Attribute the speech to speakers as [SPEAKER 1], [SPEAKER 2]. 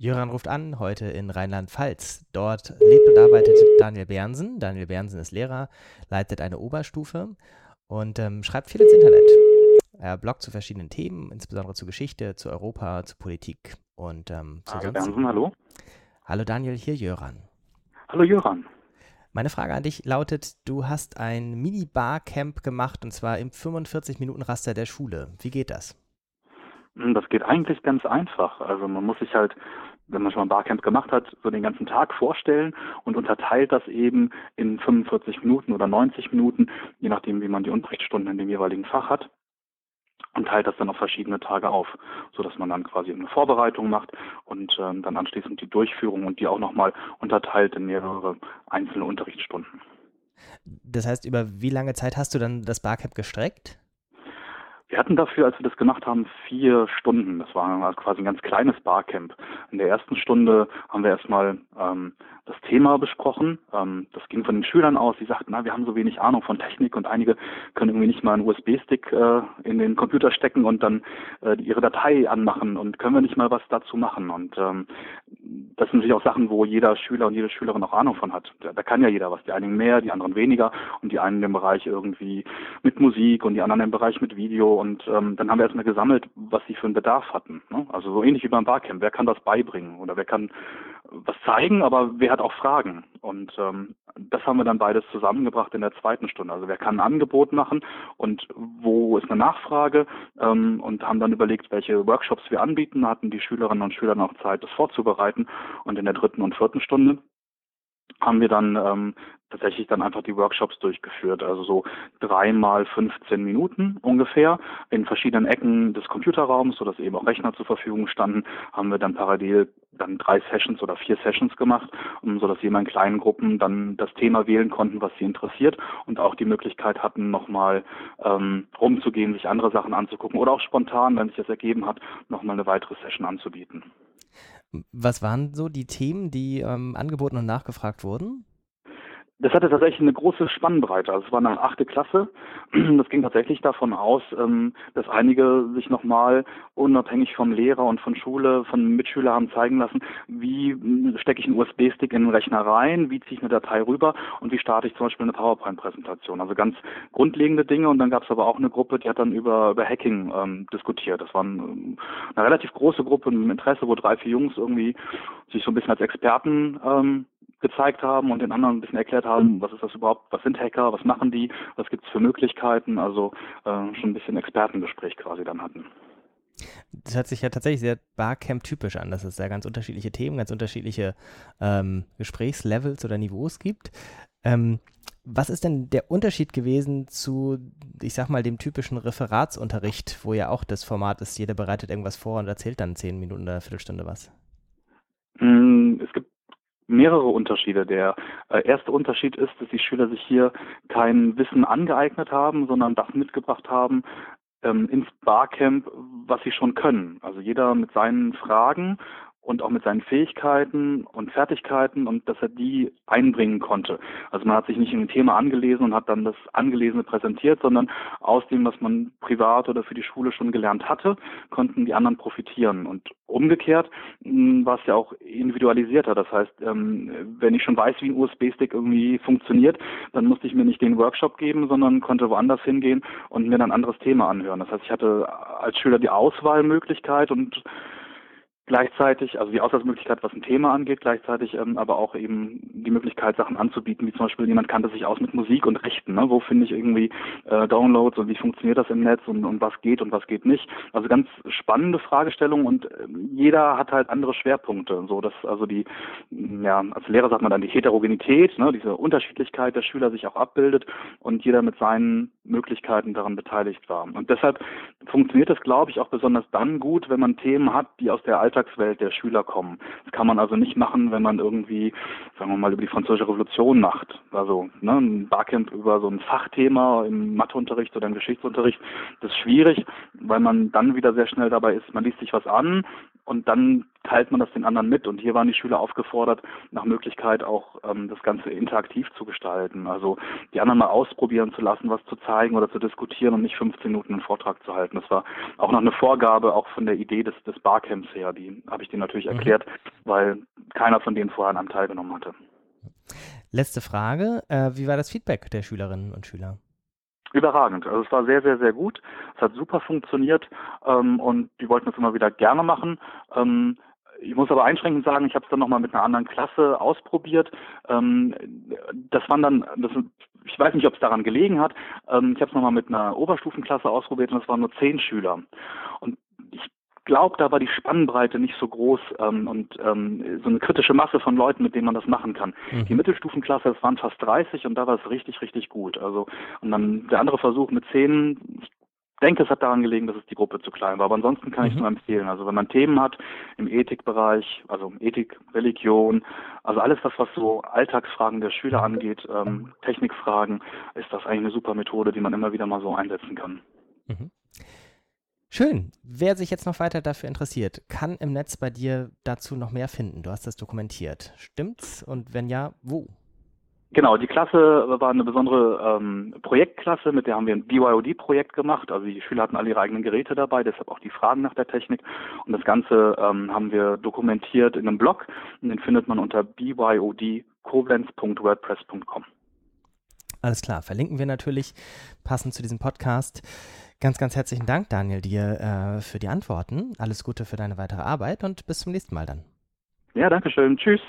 [SPEAKER 1] Jöran ruft an, heute in Rheinland-Pfalz. Dort lebt und arbeitet Daniel Bernsen. Daniel Bernsen ist Lehrer, leitet eine Oberstufe und ähm, schreibt viel ins Internet. Er bloggt zu verschiedenen Themen, insbesondere zu Geschichte, zu Europa, zu Politik und ähm, zu
[SPEAKER 2] Daniel Bernsen, hallo.
[SPEAKER 1] Hallo Daniel, hier Jöran.
[SPEAKER 2] Hallo Jöran.
[SPEAKER 1] Meine Frage an dich lautet, du hast ein Mini-Barcamp gemacht und zwar im 45-Minuten-Raster der Schule. Wie geht das?
[SPEAKER 2] Hm, das geht eigentlich ganz einfach. Also man muss sich halt, wenn man schon mal ein Barcamp gemacht hat, so den ganzen Tag vorstellen und unterteilt das eben in 45 Minuten oder 90 Minuten, je nachdem, wie man die Unterrichtsstunden in dem jeweiligen Fach hat und teilt das dann auf verschiedene Tage auf, sodass man dann quasi eine Vorbereitung macht und ähm, dann anschließend die Durchführung und die auch nochmal unterteilt in mehrere einzelne Unterrichtsstunden.
[SPEAKER 1] Das heißt, über wie lange Zeit hast du dann das Barcamp gestreckt?
[SPEAKER 2] Wir hatten dafür, als wir das gemacht haben, vier Stunden. Das war quasi ein ganz kleines Barcamp. In der ersten Stunde haben wir erstmal ähm, das Thema besprochen. Ähm, das ging von den Schülern aus, die sagten, na, wir haben so wenig Ahnung von Technik und einige können irgendwie nicht mal einen USB-Stick äh, in den Computer stecken und dann äh, ihre Datei anmachen und können wir nicht mal was dazu machen. Und ähm, das sind natürlich auch Sachen, wo jeder Schüler und jede Schülerin auch Ahnung von hat. Da, da kann ja jeder was. Die einen mehr, die anderen weniger und die einen im Bereich irgendwie mit Musik und die anderen im Bereich mit Video. Und ähm, dann haben wir erstmal gesammelt, was sie für einen Bedarf hatten. Ne? Also so ähnlich wie beim Barcamp. Wer kann was beibringen oder wer kann was zeigen, aber wer hat auch Fragen? Und ähm, das haben wir dann beides zusammengebracht in der zweiten Stunde. Also wer kann ein Angebot machen und wo ist eine Nachfrage ähm, und haben dann überlegt, welche Workshops wir anbieten, hatten die Schülerinnen und Schüler noch Zeit, das vorzubereiten. Und in der dritten und vierten Stunde haben wir dann ähm, tatsächlich dann einfach die Workshops durchgeführt. Also so dreimal 15 Minuten ungefähr in verschiedenen Ecken des Computerraums, sodass eben auch Rechner zur Verfügung standen, haben wir dann parallel dann drei Sessions oder vier Sessions gemacht, um, sodass sie in kleinen Gruppen dann das Thema wählen konnten, was sie interessiert und auch die Möglichkeit hatten, nochmal ähm, rumzugehen, sich andere Sachen anzugucken oder auch spontan, wenn sich das ergeben hat, nochmal eine weitere Session anzubieten.
[SPEAKER 1] Was waren so die Themen, die ähm, angeboten und nachgefragt wurden?
[SPEAKER 2] Das hatte tatsächlich eine große Spannbreite. Also es war eine achte Klasse. Das ging tatsächlich davon aus, ähm, dass einige sich nochmal unabhängig vom Lehrer und von Schule, von Mitschülern haben zeigen lassen, wie stecke ich einen USB-Stick in den Rechner rein, wie ziehe ich eine Datei rüber und wie starte ich zum Beispiel eine PowerPoint-Präsentation. Also ganz grundlegende Dinge. Und dann gab es aber auch eine Gruppe, die hat dann über, über Hacking ähm, diskutiert. Das war ein, eine relativ große Gruppe mit Interesse, wo drei, vier Jungs irgendwie sich so ein bisschen als Experten ähm, gezeigt haben und den anderen ein bisschen erklärt haben, was ist das überhaupt, was sind Hacker, was machen die, was gibt es für Möglichkeiten, also äh, schon ein bisschen Expertengespräch quasi dann hatten.
[SPEAKER 1] Das hört sich ja tatsächlich sehr Barcamp-typisch an, dass es da ganz unterschiedliche Themen, ganz unterschiedliche ähm, Gesprächslevels oder Niveaus gibt. Ähm, was ist denn der Unterschied gewesen zu, ich sag mal, dem typischen Referatsunterricht, wo ja auch das Format ist, jeder bereitet irgendwas vor und erzählt dann zehn Minuten oder eine Viertelstunde was?
[SPEAKER 2] Mm, es gibt mehrere Unterschiede. Der äh, erste Unterschied ist, dass die Schüler sich hier kein Wissen angeeignet haben, sondern das mitgebracht haben ähm, ins Barcamp, was sie schon können. Also jeder mit seinen Fragen und auch mit seinen Fähigkeiten und Fertigkeiten und dass er die einbringen konnte. Also man hat sich nicht in ein Thema angelesen und hat dann das Angelesene präsentiert, sondern aus dem, was man privat oder für die Schule schon gelernt hatte, konnten die anderen profitieren. Und umgekehrt hm, war es ja auch individualisierter. Das heißt, ähm, wenn ich schon weiß, wie ein USB-Stick irgendwie funktioniert, dann musste ich mir nicht den Workshop geben, sondern konnte woanders hingehen und mir dann ein anderes Thema anhören. Das heißt, ich hatte als Schüler die Auswahlmöglichkeit und gleichzeitig, also die Auswahlmöglichkeit, was ein Thema angeht, gleichzeitig ähm, aber auch eben die Möglichkeit, Sachen anzubieten, wie zum Beispiel jemand kannte sich aus mit Musik und Rechten, ne? wo finde ich irgendwie äh, Downloads und wie funktioniert das im Netz und, und was geht und was geht nicht. Also ganz spannende Fragestellungen und äh, jeder hat halt andere Schwerpunkte. So dass also die, ja, als Lehrer sagt man dann die Heterogenität, ne? diese Unterschiedlichkeit der Schüler sich auch abbildet und jeder mit seinen Möglichkeiten daran beteiligt war. Und deshalb funktioniert das, glaube ich, auch besonders dann gut, wenn man Themen hat, die aus der Alltag Alltagswelt der Schüler kommen. Das kann man also nicht machen, wenn man irgendwie, sagen wir mal, über die französische Revolution macht. Also ne, ein Barcamp über so ein Fachthema im Matheunterricht oder im Geschichtsunterricht, das ist schwierig, weil man dann wieder sehr schnell dabei ist, man liest sich was an und dann teilt man das den anderen mit. Und hier waren die Schüler aufgefordert, nach Möglichkeit auch ähm, das Ganze interaktiv zu gestalten. Also die anderen mal ausprobieren zu lassen, was zu zeigen oder zu diskutieren und nicht 15 Minuten einen Vortrag zu halten. Das war auch noch eine Vorgabe, auch von der Idee des, des Barcamps her. Die habe ich denen natürlich mhm. erklärt, weil keiner von denen vorher an einem teilgenommen hatte.
[SPEAKER 1] Letzte Frage. Äh, wie war das Feedback der Schülerinnen und Schüler?
[SPEAKER 2] Überragend. Also es war sehr, sehr, sehr gut. Es hat super funktioniert ähm, und die wollten es immer wieder gerne machen. Ähm, ich muss aber einschränkend sagen, ich habe es dann nochmal mit einer anderen Klasse ausprobiert. Ähm, das waren dann, das, ich weiß nicht, ob es daran gelegen hat. Ähm, ich habe es nochmal mit einer Oberstufenklasse ausprobiert und es waren nur zehn Schüler. Und glaube, da war die Spannbreite nicht so groß ähm, und ähm, so eine kritische Masse von Leuten, mit denen man das machen kann. Mhm. Die Mittelstufenklasse, das waren fast 30 und da war es richtig, richtig gut. Also und dann der andere Versuch mit 10, ich denke, es hat daran gelegen, dass es die Gruppe zu klein war. Aber ansonsten kann mhm. ich es nur empfehlen. Also wenn man Themen hat im Ethikbereich, also Ethik, Religion, also alles das, was so Alltagsfragen der Schüler angeht, ähm, Technikfragen, ist das eigentlich eine super Methode, die man immer wieder mal so einsetzen kann. Mhm.
[SPEAKER 1] Schön. Wer sich jetzt noch weiter dafür interessiert, kann im Netz bei dir dazu noch mehr finden. Du hast das dokumentiert. Stimmt's? Und wenn ja, wo?
[SPEAKER 2] Genau, die Klasse war eine besondere ähm, Projektklasse, mit der haben wir ein BYOD-Projekt gemacht. Also die Schüler hatten alle ihre eigenen Geräte dabei, deshalb auch die Fragen nach der Technik. Und das Ganze ähm, haben wir dokumentiert in einem Blog und den findet man unter byodkoblenz.wordpress.com.
[SPEAKER 1] Alles klar, verlinken wir natürlich passend zu diesem Podcast. Ganz, ganz herzlichen Dank, Daniel, dir äh, für die Antworten. Alles Gute für deine weitere Arbeit und bis zum nächsten Mal dann.
[SPEAKER 2] Ja, danke schön. Tschüss.